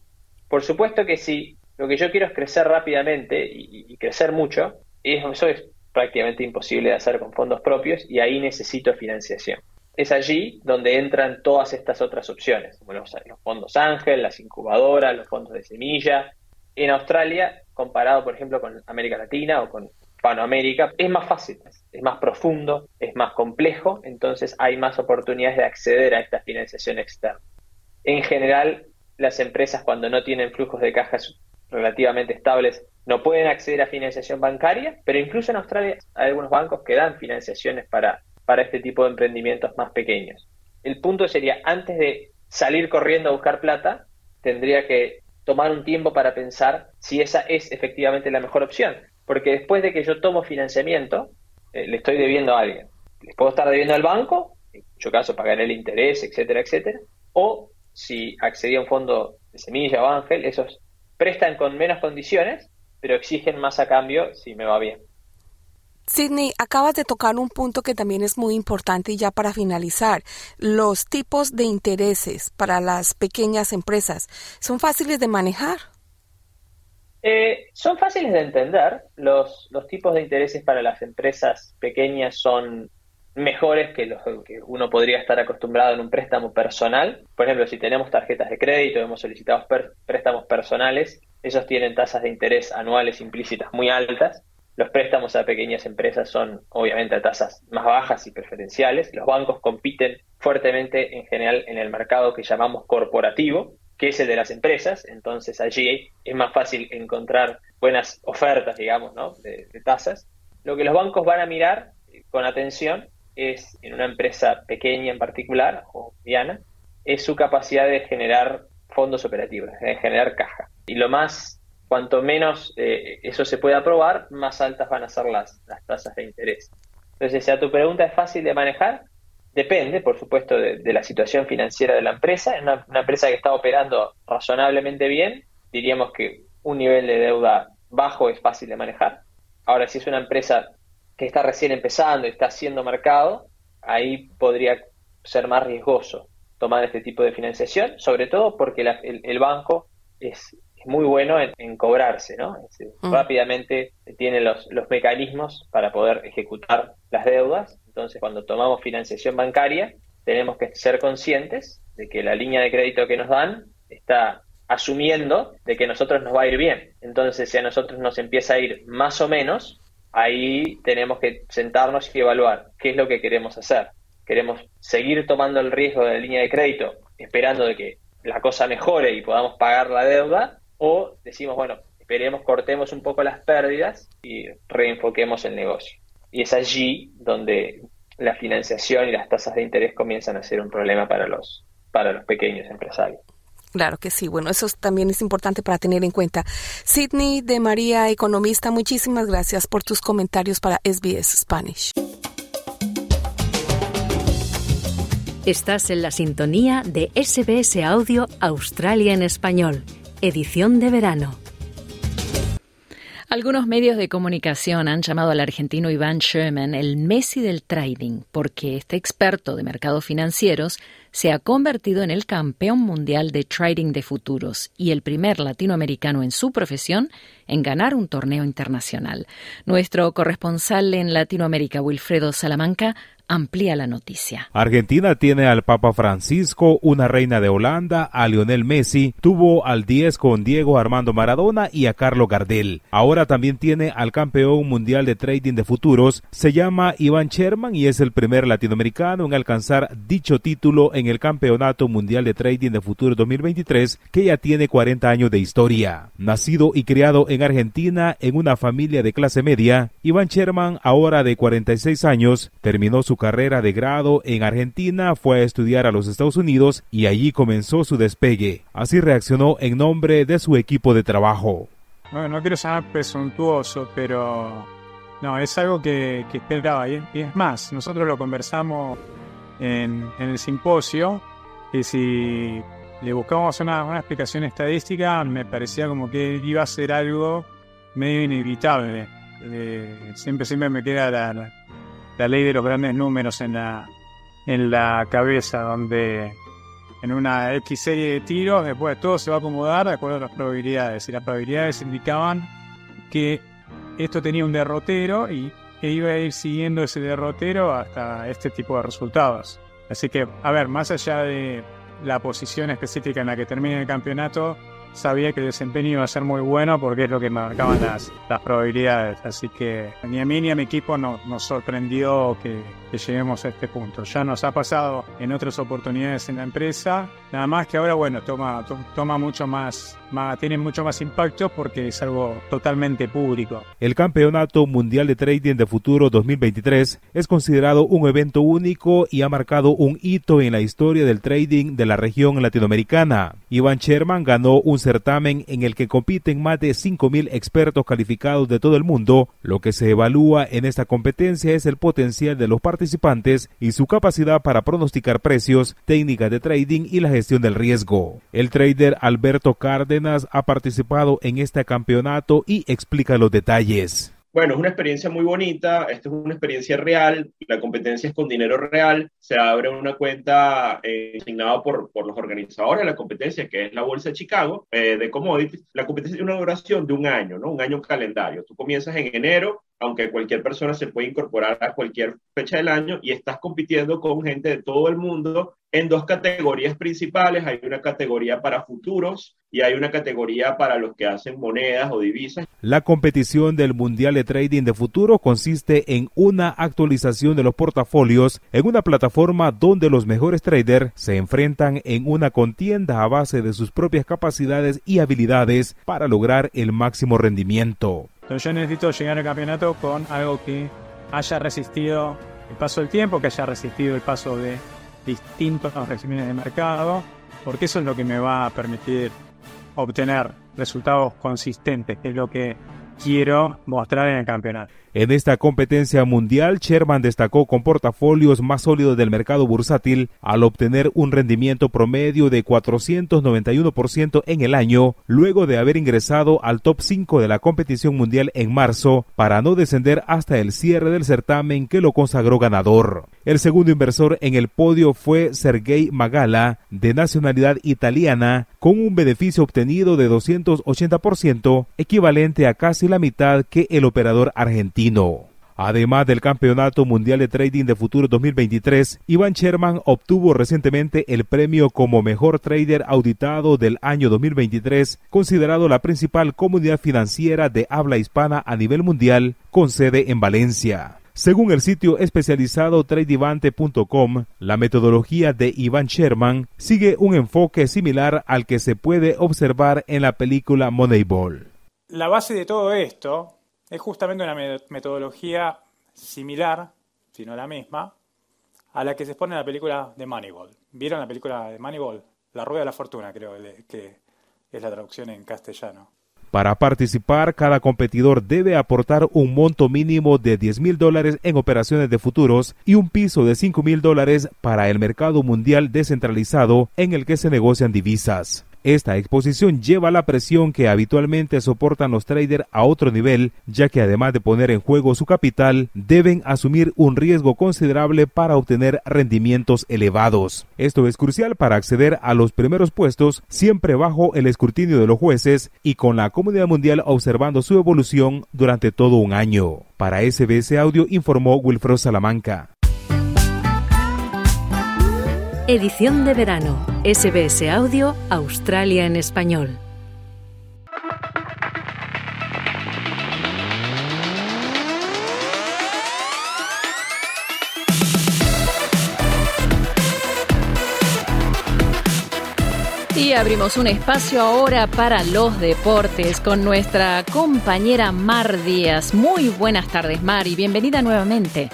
Por supuesto que si lo que yo quiero es crecer rápidamente y, y crecer mucho, eso es prácticamente imposible de hacer con fondos propios y ahí necesito financiación. Es allí donde entran todas estas otras opciones, como los, fondos ángel, las incubadoras, los fondos de semilla. En Australia, comparado por ejemplo con América Latina o con Panoamérica, es más fácil, es más profundo, es más complejo, entonces hay más oportunidades de acceder a esta financiación externa. En general, las empresas cuando no tienen flujos de cajas relativamente estables no pueden acceder a financiación bancaria, pero incluso en Australia hay algunos bancos que dan financiaciones para, para este tipo de emprendimientos más pequeños. El punto sería, antes de salir corriendo a buscar plata, tendría que tomar un tiempo para pensar si esa es efectivamente la mejor opción. Porque después de que yo tomo financiamiento, eh, le estoy debiendo a alguien. Les puedo estar debiendo al banco, en mucho caso pagaré el interés, etcétera, etcétera. O si accedí a un fondo de semilla o ángel, esos prestan con menos condiciones pero exigen más a cambio si me va bien. Sidney, acabas de tocar un punto que también es muy importante y ya para finalizar, los tipos de intereses para las pequeñas empresas, ¿son fáciles de manejar? Eh, son fáciles de entender. Los, los tipos de intereses para las empresas pequeñas son mejores que los que uno podría estar acostumbrado en un préstamo personal. Por ejemplo, si tenemos tarjetas de crédito, hemos solicitado préstamos personales, esos tienen tasas de interés anuales implícitas muy altas. Los préstamos a pequeñas empresas son obviamente a tasas más bajas y preferenciales. Los bancos compiten fuertemente en general en el mercado que llamamos corporativo, que es el de las empresas. Entonces allí es más fácil encontrar buenas ofertas, digamos, ¿no? de, tasas. Lo que los bancos van a mirar con atención es, en una empresa pequeña en particular, o mediana, es su capacidad de generar fondos operativos, de generar caja. Y lo más, cuanto menos eh, eso se pueda aprobar, más altas van a ser las, las tasas de interés. Entonces, si a tu pregunta es fácil de manejar, Depende, por supuesto, de, la situación financiera de la empresa. En una, empresa que está operando razonablemente bien, diríamos que un nivel de deuda bajo es fácil de manejar. Ahora, si es una empresa que está recién empezando y está haciendo mercado, ahí podría ser más riesgoso tomar este tipo de financiación, sobre todo porque el, banco es, muy bueno en, cobrarse, ¿no? Mm. Rápidamente tiene los, los mecanismos para poder ejecutar las deudas entonces, cuando tomamos financiación bancaria, tenemos que ser conscientes de que la línea de crédito que nos dan está asumiendo de que a nosotros nos va a ir bien. Entonces, si a nosotros nos empieza a ir más o menos, ahí tenemos que sentarnos y evaluar qué es lo que queremos hacer. ¿Queremos seguir tomando el riesgo de la línea de crédito esperando de que la cosa mejore y podamos pagar la deuda? ¿O decimos, bueno, esperemos, cortemos un poco las pérdidas y reenfoquemos el negocio? Y es allí donde la financiación y las tasas de interés comienzan a ser un problema para los, para los pequeños empresarios. Claro que sí. Bueno, eso también es importante para tener en cuenta. Sidney de María, economista, muchísimas gracias por tus comentarios para SBS Spanish. Estás en la sintonía de SBS Audio Australia en Español, edición de verano. Algunos medios de comunicación han llamado al argentino Iván Sherman el Messi del trading, porque este experto de mercados financieros se ha convertido en el campeón mundial de trading de futuros y el primer latinoamericano en su profesión en ganar un torneo internacional. Nuestro corresponsal en Latinoamérica, Wilfredo Salamanca, amplía la noticia. Argentina tiene al Papa Francisco, una reina de Holanda, a Lionel Messi, tuvo al 10 con Diego Armando Maradona y a Carlo Gardel. Ahora también tiene al campeón mundial de trading de futuros, se llama Iván Sherman y es el primer latinoamericano en alcanzar dicho título en el Campeonato Mundial de Trading de Futuros 2023, que ya tiene 40 años de historia. Nacido y criado en Argentina en una familia de clase media, Iván Sherman, ahora de 46 años, terminó su carrera de grado en Argentina, fue a estudiar a los Estados Unidos y allí comenzó su despegue. Así reaccionó en nombre de su equipo de trabajo. no quiero ser presuntuoso, pero no, es algo que, esperaba. Y es más, nosotros lo conversamos en, el simposio y si le buscamos una, una, explicación estadística, me parecía como que iba a ser algo medio inevitable. Eh, siempre, siempre me queda la ley de los grandes números en la, en la cabeza, donde en una X serie de tiros, después todo se va a acomodar de acuerdo a las probabilidades. Y las probabilidades indicaban que esto tenía un derrotero y que iba a ir siguiendo ese derrotero hasta este tipo de resultados. Así que, a ver, más allá de la posición específica en la que termine el campeonato, sabía que el desempeño iba a ser muy bueno porque es lo que marcaban las, las probabilidades. Así que ni a mí ni a mi equipo nos sorprendió que, lleguemos a este punto. Ya nos ha pasado en otras oportunidades en la empresa, nada más que ahora, bueno, toma, toma mucho más, más, tiene mucho más impacto porque es algo totalmente público. El Campeonato Mundial de Trading de Futuro 2023 es considerado un evento único y ha marcado un hito en la historia del trading de la región latinoamericana. Ivan Sherman ganó un certamen en el que compiten más de 5.000 expertos calificados de todo el mundo. Lo que se evalúa en esta competencia es el potencial de los participantes y su capacidad para pronosticar precios, técnicas de trading y la gestión del riesgo. El trader Alberto Ha participado en este campeonato y explica los detalles. Bueno, es una experiencia muy bonita, esto es una experiencia real, la competencia es con dinero real, se abre una cuenta eh, asignada por, por, los organizadores de la competencia, que es la Bolsa de Chicago, eh, de commodities. La competencia tiene una duración de un año, ¿no? Un año calendario. Tú comienzas en enero, aunque cualquier persona se puede incorporar a cualquier fecha del año y estás compitiendo con gente de todo el mundo en dos categorías principales. Hay una categoría para futuros y hay una categoría para los que hacen monedas o divisas. La competición del Mundial de Trading de Futuro consiste en una actualización de los portafolios en una plataforma donde los mejores traders se enfrentan en una contienda a base de sus propias capacidades y habilidades para lograr el máximo rendimiento. Entonces yo necesito llegar al campeonato con algo que haya resistido el paso del tiempo, que haya resistido el paso de distintos regímenes de mercado, porque eso es lo que me va a permitir obtener resultados consistentes, que es lo que quiero mostrar en el campeonato. En esta competencia mundial, Sherman destacó con portafolios más sólidos del mercado bursátil al obtener un rendimiento promedio de 491% en el año, luego de haber ingresado al top 5 de la competición mundial en marzo, para no descender hasta el cierre del certamen que lo consagró ganador. El segundo inversor en el podio fue Sergei Magala, de nacionalidad italiana, con un beneficio obtenido de 280%, equivalente a casi la mitad que el operador argentino. Además del Campeonato Mundial de Trading de Futuro 2023, Ivan Sherman obtuvo recientemente el premio como mejor trader auditado del año 2023, considerado la principal comunidad financiera de habla hispana a nivel mundial, con sede en Valencia. Según el sitio especializado tradevante.com, la metodología de Ivan Sherman sigue un enfoque similar al que se puede observar en la película Moneyball. La base de todo esto es justamente una metodología similar, si no la misma, a la que se expone en la película de Moneyball. ¿Vieron la película de Moneyball? La Rueda de la Fortuna, creo que es la traducción en castellano. Para participar, cada competidor debe aportar un monto mínimo de 10 mil dólares en operaciones de futuros y un piso de 5 mil dólares para el mercado mundial descentralizado en el que se negocian divisas. Esta exposición lleva la presión que habitualmente soportan los traders a otro nivel, ya que además de poner en juego su capital, deben asumir un riesgo considerable para obtener rendimientos elevados. Esto es crucial para acceder a los primeros puestos, siempre bajo el escrutinio de los jueces y con la comunidad mundial observando su evolución durante todo un año. Para SBS Audio informó Wilfredo Salamanca. Edición de verano. SBS Audio, Australia en español. Y abrimos un espacio ahora para los deportes con nuestra compañera Mar Díaz. Muy buenas tardes, Mar, y bienvenida nuevamente.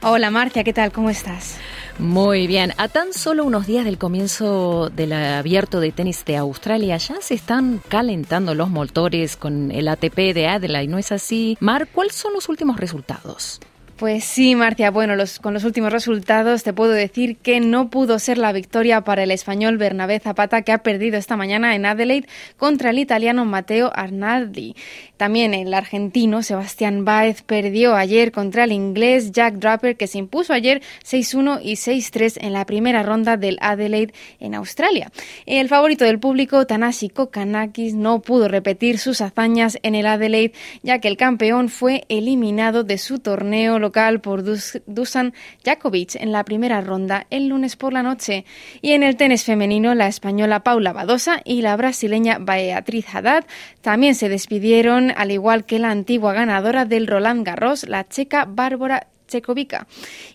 Hola, Marcia, ¿qué tal? ¿Cómo estás? Muy bien, a tan solo unos días del comienzo del abierto de tenis de Australia, ya se están calentando los motores con el ATP de Adelaide, ¿no es así? Mar, ¿cuáles son los últimos resultados? Pues sí, Marcia. Bueno, con los últimos resultados te puedo decir que no pudo ser la victoria para el español Bernabé Zapata, que ha perdido esta mañana en Adelaide contra el italiano Matteo Arnaldi. También el argentino Sebastián Báez perdió ayer contra el inglés Jack Draper, que se impuso ayer 6-1 y 6-3 en la primera ronda del Adelaide en Australia. El favorito del público, Tanasi Kokanakis, no pudo repetir sus hazañas en el Adelaide, ya que el campeón fue eliminado de su torneo por Dusan Jakovic en la primera ronda el lunes por la noche. Y en el tenis femenino, la española Paula Badosa y la brasileña Beatriz Haddad también se despidieron, al igual que la antigua ganadora del Roland Garros, la checa Bárbara Checovica.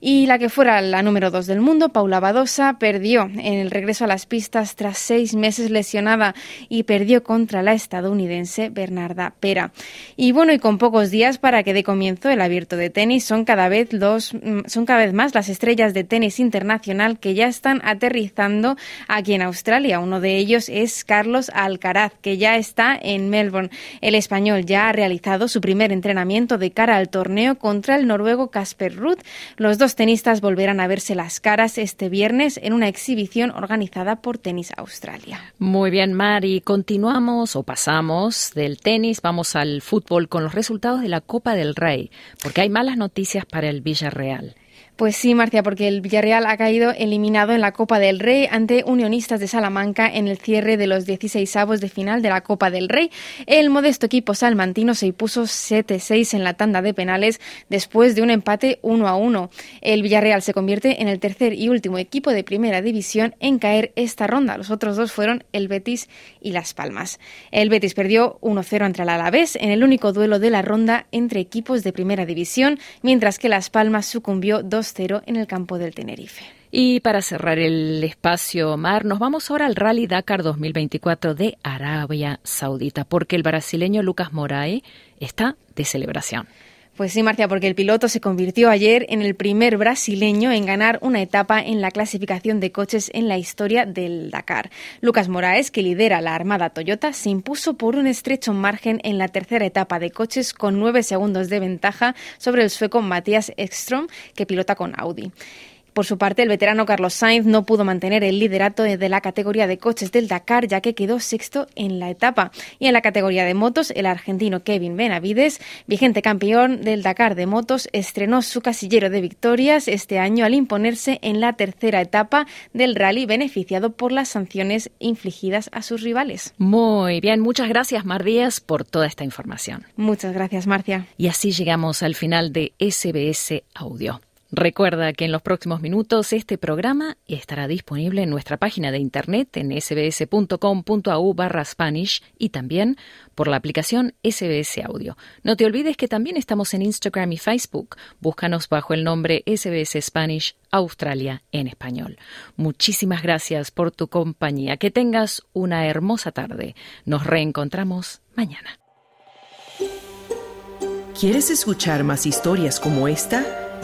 Y la que fuera la número dos del mundo, Paula Badosa, perdió en el regreso a las pistas tras seis meses lesionada y perdió contra la estadounidense Bernarda Pera. Y bueno, y con pocos días para que dé comienzo el abierto de tenis, son cada vez mm, son cada vez más las estrellas de tenis internacional que ya están aterrizando aquí en Australia. Uno de ellos es Carlos Alcaraz, que ya está en Melbourne. El español ya ha realizado su primer entrenamiento de cara al torneo contra el noruego Casper Ruth. Los dos tenistas volverán a verse las caras este viernes en una exhibición organizada por Tenis Australia. Muy bien, Mari. Continuamos o pasamos del tenis, vamos al fútbol con los resultados de la Copa del Rey, porque hay malas noticias para el Villarreal. Pues sí, Marcia, porque el Villarreal ha caído eliminado en la Copa del Rey ante Unionistas de Salamanca en el cierre de los 16 avos de final de la Copa del Rey. El modesto equipo salmantino se impuso 7-6 en la tanda de penales después de un empate 1-1. El Villarreal se convierte en el tercer y último equipo de primera división en caer esta ronda. Los otros dos fueron el Betis y Las Palmas. El Betis perdió 1-0 ante el Alavés en el único duelo de la ronda entre equipos de primera división, mientras que Las Palmas sucumbió 2 en el campo del Tenerife. Y para cerrar el espacio mar, nos vamos ahora al Rally Dakar 2024 de Arabia Saudita, porque el brasileño Lucas Moraes está de celebración. Pues sí, Marcia, porque el piloto se convirtió ayer en el primer brasileño en ganar una etapa en la clasificación de coches en la historia del Dakar. Lucas Moraes, que lidera la Armada Toyota, se impuso por un estrecho margen en la tercera etapa de coches con nueve segundos de ventaja sobre el sueco Matías Ekström, que pilota con Audi. Por su parte, el veterano Carlos Sainz no pudo mantener el liderato de la categoría de coches del Dakar, ya que quedó sexto en la etapa. Y en la categoría de motos, el argentino Kevin Benavides, vigente campeón del Dakar de motos, estrenó su casillero de victorias este año al imponerse en la tercera etapa del rally, beneficiado por las sanciones infligidas a sus rivales. Muy bien, muchas gracias, Mar Díaz, por toda esta información. Muchas gracias, Marcia. Y así llegamos al final de SBS Audio. Recuerda que en los próximos minutos este programa estará disponible en nuestra página de internet en sbs.com.au barra Spanish y también por la aplicación SBS Audio. No te olvides que también estamos en Instagram y Facebook. Búscanos bajo el nombre SBS Spanish Australia en español. Muchísimas gracias por tu compañía. Que tengas una hermosa tarde. Nos reencontramos mañana. ¿Quieres escuchar más historias como esta?